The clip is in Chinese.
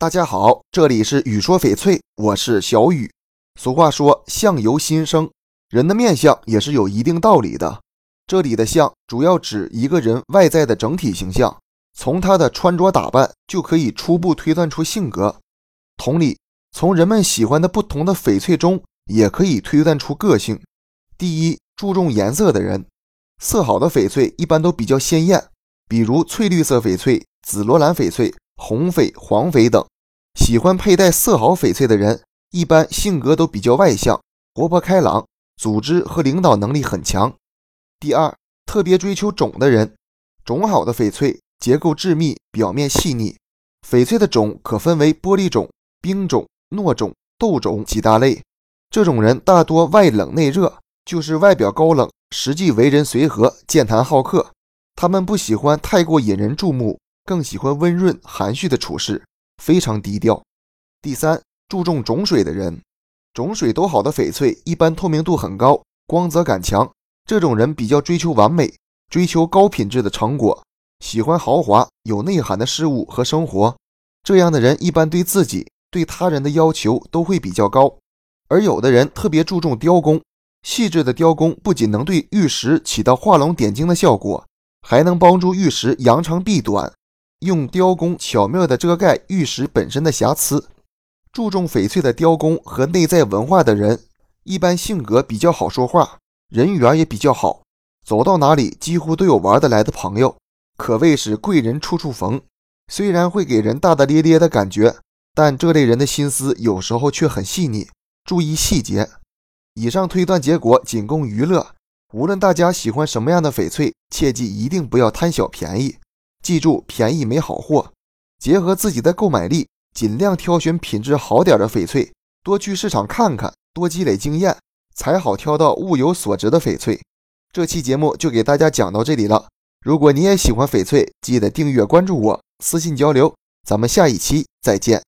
大家好，这里是雨说翡翠，我是小雨。俗话说相由心生，人的面相也是有一定道理的。这里的相主要指一个人外在的整体形象，从他的穿着打扮就可以初步推断出性格。同理，从人们喜欢的不同的翡翠中，也可以推断出个性。第一，注重颜色的人，色好的翡翠一般都比较鲜艳，比如翠绿色翡翠、紫罗兰翡翠。红翡、黄翡等，喜欢佩戴色好翡翠的人，一般性格都比较外向、活泼开朗，组织和领导能力很强。第二，特别追求种的人，种好的翡翠结构致密，表面细腻。翡翠的种可分为玻璃种、冰种、糯种、豆种几大类。这种人大多外冷内热，就是外表高冷，实际为人随和、健谈好客。他们不喜欢太过引人注目。更喜欢温润含蓄的处事，非常低调。第三，注重种水的人，种水都好的翡翠一般透明度很高，光泽感强。这种人比较追求完美，追求高品质的成果，喜欢豪华有内涵的事物和生活。这样的人一般对自己、对他人的要求都会比较高。而有的人特别注重雕工，细致的雕工不仅能对玉石起到画龙点睛的效果，还能帮助玉石扬长避短。用雕工巧妙地遮盖玉石本身的瑕疵，注重翡翠的雕工和内在文化的人，一般性格比较好说话，人缘也比较好，走到哪里几乎都有玩得来的朋友，可谓是贵人处处逢。虽然会给人大大咧咧的感觉，但这类人的心思有时候却很细腻，注意细节。以上推断结果仅供娱乐，无论大家喜欢什么样的翡翠，切记一定不要贪小便宜。记住，便宜没好货。结合自己的购买力，尽量挑选品质好点的翡翠，多去市场看看，多积累经验，才好挑到物有所值的翡翠。这期节目就给大家讲到这里了。如果你也喜欢翡翠，记得订阅关注我，私信交流。咱们下一期再见。